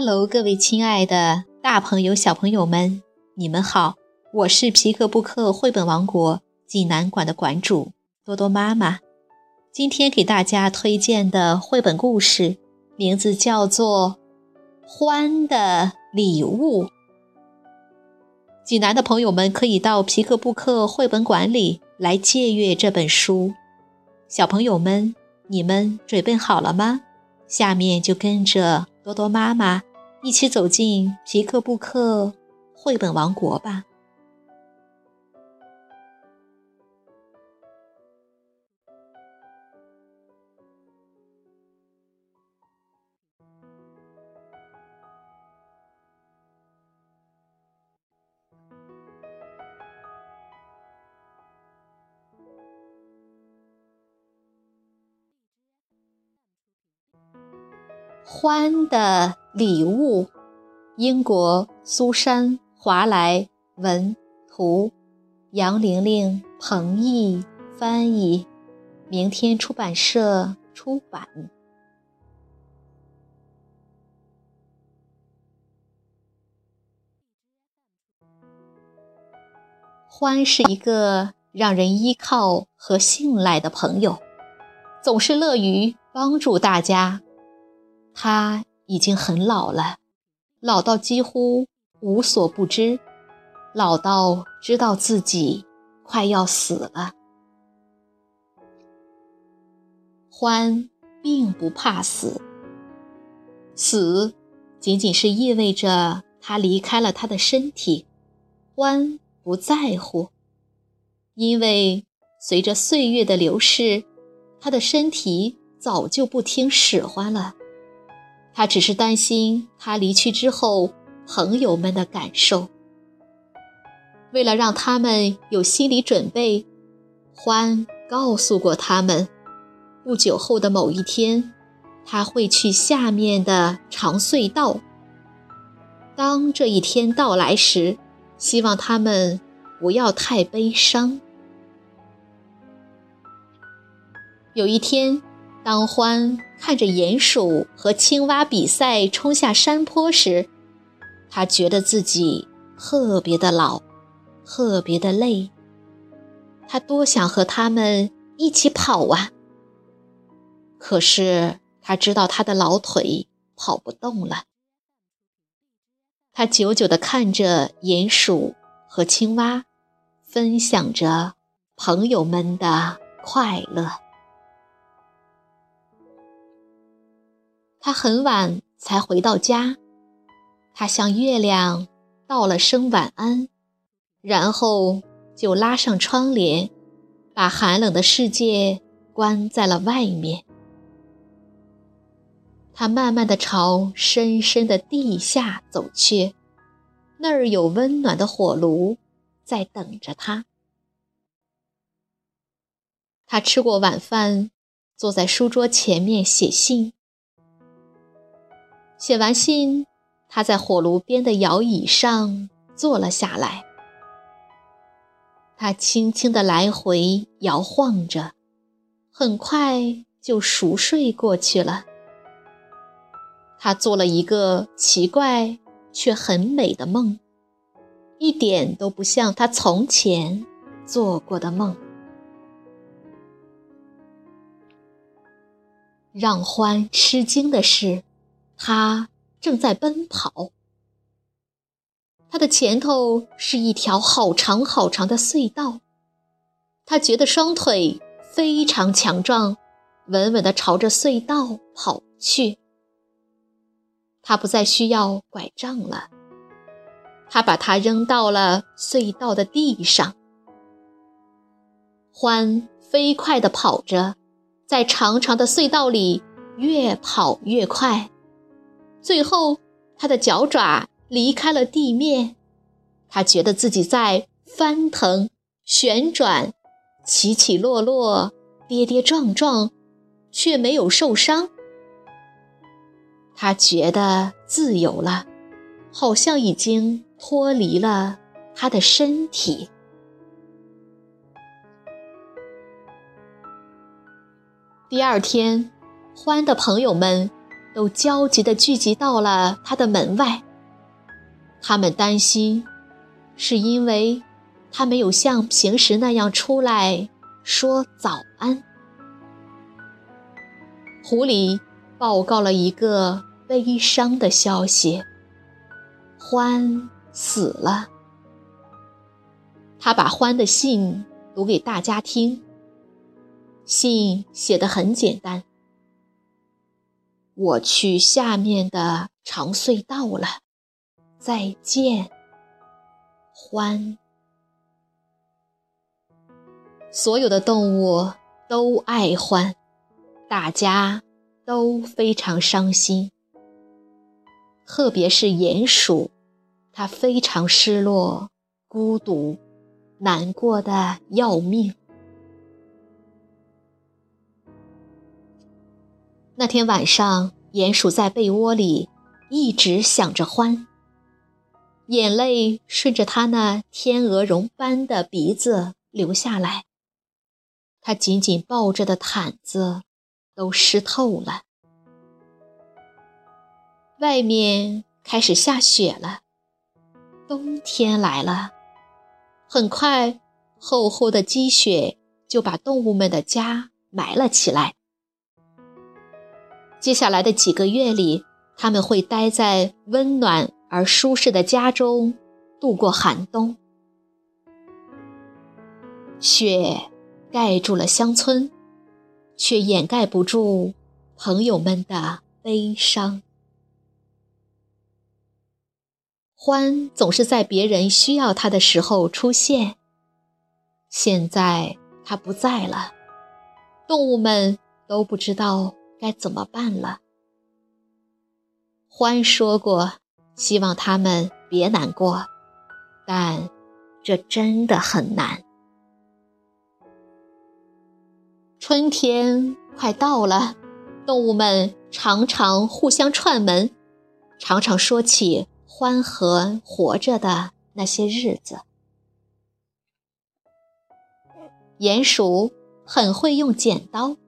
哈喽各位亲爱的大朋友、小朋友们，你们好！我是皮克布克绘本王国济南馆的馆主多多妈妈。今天给大家推荐的绘本故事名字叫做《欢的礼物》。济南的朋友们可以到皮克布克绘本馆里来借阅这本书。小朋友们，你们准备好了吗？下面就跟着多多妈妈一起走进皮克布克绘本王国吧。欢的礼物，英国苏珊·华莱文图，杨玲玲、彭毅翻译，明天出版社出版。欢是一个让人依靠和信赖的朋友，总是乐于帮助大家。他已经很老了，老到几乎无所不知，老到知道自己快要死了。欢并不怕死，死仅仅是意味着他离开了他的身体。欢不在乎，因为随着岁月的流逝，他的身体早就不听使唤了。他只是担心他离去之后朋友们的感受。为了让他们有心理准备，欢告诉过他们，不久后的某一天，他会去下面的长隧道。当这一天到来时，希望他们不要太悲伤。有一天。当欢看着鼹鼠和青蛙比赛冲下山坡时，他觉得自己特别的老，特别的累。他多想和他们一起跑啊！可是他知道他的老腿跑不动了。他久久地看着鼹鼠和青蛙，分享着朋友们的快乐。他很晚才回到家，他向月亮道了声晚安，然后就拉上窗帘，把寒冷的世界关在了外面。他慢慢的朝深深的地下走去，那儿有温暖的火炉在等着他。他吃过晚饭，坐在书桌前面写信。写完信，他在火炉边的摇椅上坐了下来。他轻轻地来回摇晃着，很快就熟睡过去了。他做了一个奇怪却很美的梦，一点都不像他从前做过的梦。让欢吃惊的是。他正在奔跑，他的前头是一条好长好长的隧道，他觉得双腿非常强壮，稳稳地朝着隧道跑去。他不再需要拐杖了，他把它扔到了隧道的地上。欢飞快地跑着，在长长的隧道里越跑越快。最后，他的脚爪离开了地面，他觉得自己在翻腾、旋转、起起落落、跌跌撞撞，却没有受伤。他觉得自由了，好像已经脱离了他的身体。第二天，欢的朋友们。都焦急地聚集到了他的门外。他们担心，是因为他没有像平时那样出来说早安。狐狸报告了一个悲伤的消息：欢死了。他把欢的信读给大家听。信写的很简单：“我去下面的长隧道了，再见，欢。”所有的动物都爱欢，大家都非常伤心，特别是鼹鼠，它非常失落、孤独。难过的要命。那天晚上，鼹鼠在被窝里一直想着欢，眼泪顺着他那天鹅绒般的鼻子流下来，他紧紧抱着的毯子都湿透了。外面开始下雪了，冬天来了。很快，厚厚的积雪就把动物们的家埋了起来。接下来的几个月里，他们会待在温暖而舒适的家中度过寒冬。雪盖住了乡村，却掩盖不住朋友们的悲伤。欢总是在别人需要他的时候出现。现在他不在了，动物们都不知道该怎么办了。欢说过，希望他们别难过，但这真的很难。春天快到了，动物们常常互相串门，常常说起。欢和活着的那些日子，鼹鼠很会用剪刀。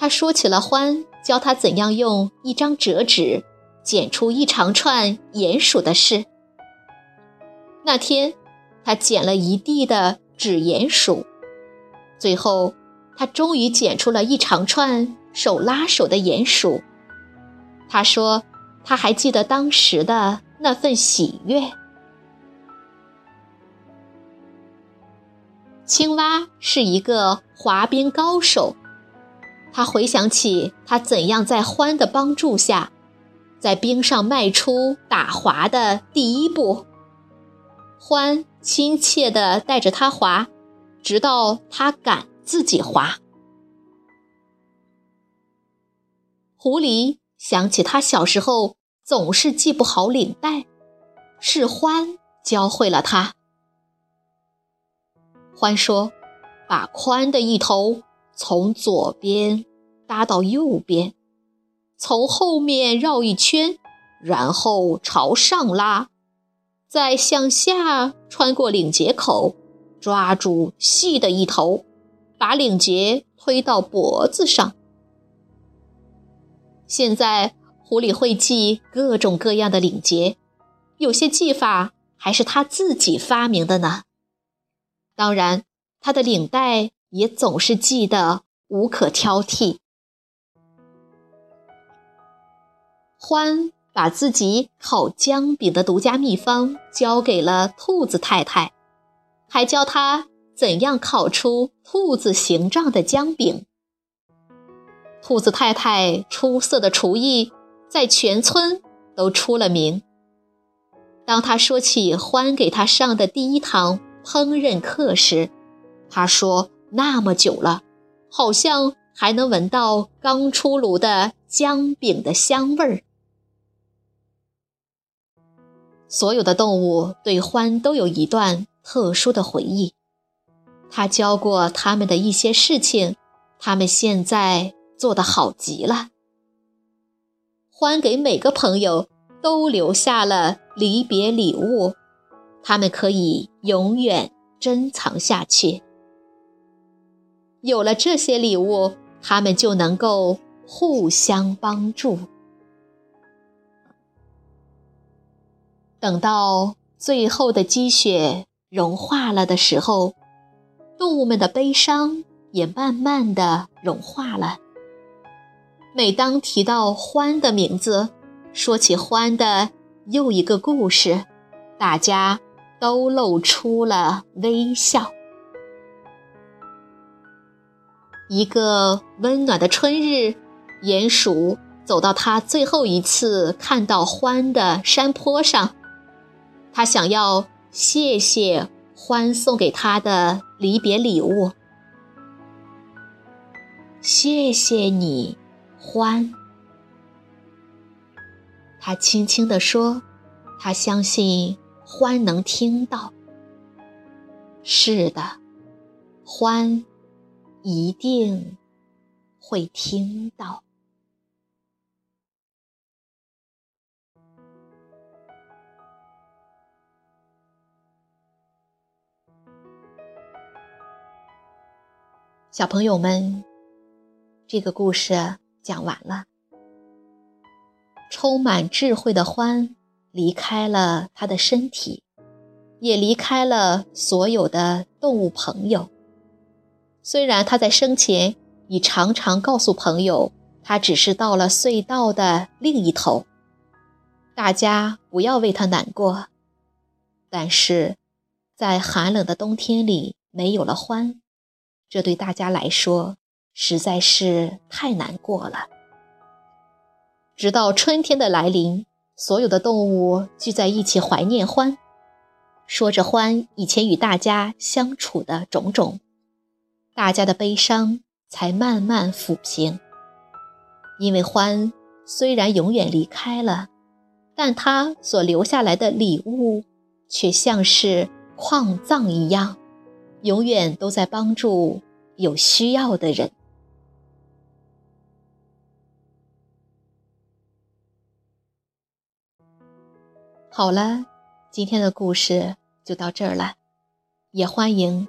他说起了欢教他怎样用一张折纸剪出一长串鼹鼠的事。那天，他剪了一地的纸鼹鼠，最后他终于剪出了一长串手拉手的鼹鼠。他说。他还记得当时的那份喜悦。青蛙是一个滑冰高手，他回想起他怎样在欢的帮助下，在冰上迈出打滑的第一步。欢亲切地带着他滑，直到他敢自己滑。狐狸。想起他小时候总是系不好领带，是欢教会了他。欢说：“把宽的一头从左边搭到右边，从后面绕一圈，然后朝上拉，再向下穿过领结口，抓住细的一头，把领结推到脖子上。”现在，狐狸会系各种各样的领结，有些系法还是他自己发明的呢。当然，他的领带也总是记得无可挑剔。欢把自己烤姜饼的独家秘方交给了兔子太太，还教他怎样烤出兔子形状的姜饼。兔子太太出色的厨艺在全村都出了名。当他说起欢给他上的第一堂烹饪课时，他说：“那么久了，好像还能闻到刚出炉的姜饼的香味儿。”所有的动物对獾都有一段特殊的回忆。他教过他们的一些事情，他们现在。做得好极了。欢给每个朋友都留下了离别礼物，他们可以永远珍藏下去。有了这些礼物，他们就能够互相帮助。等到最后的积雪融化了的时候，动物们的悲伤也慢慢的融化了。每当提到欢的名字，说起欢的又一个故事，大家都露出了微笑。一个温暖的春日，鼹鼠走到他最后一次看到獾的山坡上。他想要谢谢獾送给他的离别礼物。谢谢你，獾。他轻轻地说：“他相信獾能听到。”是的，獾一定会听到。小朋友们，这个故事讲完了。充满智慧的獾离开了他的身体，也离开了所有的动物朋友。虽然他在生前已常常告诉朋友，他只是到了隧道的另一头，大家不要为他难过。但是，在寒冷的冬天里，没有了獾。这对大家来说实在是太难过了。直到春天的来临，所有的动物聚在一起怀念獾，说着獾以前与大家相处的种种，大家的悲伤才慢慢抚平。因为獾虽然永远离开了，但他所留下来的礼物却像是矿藏一样。永远都在帮助有需要的人。好了，今天的故事就到这儿了，也欢迎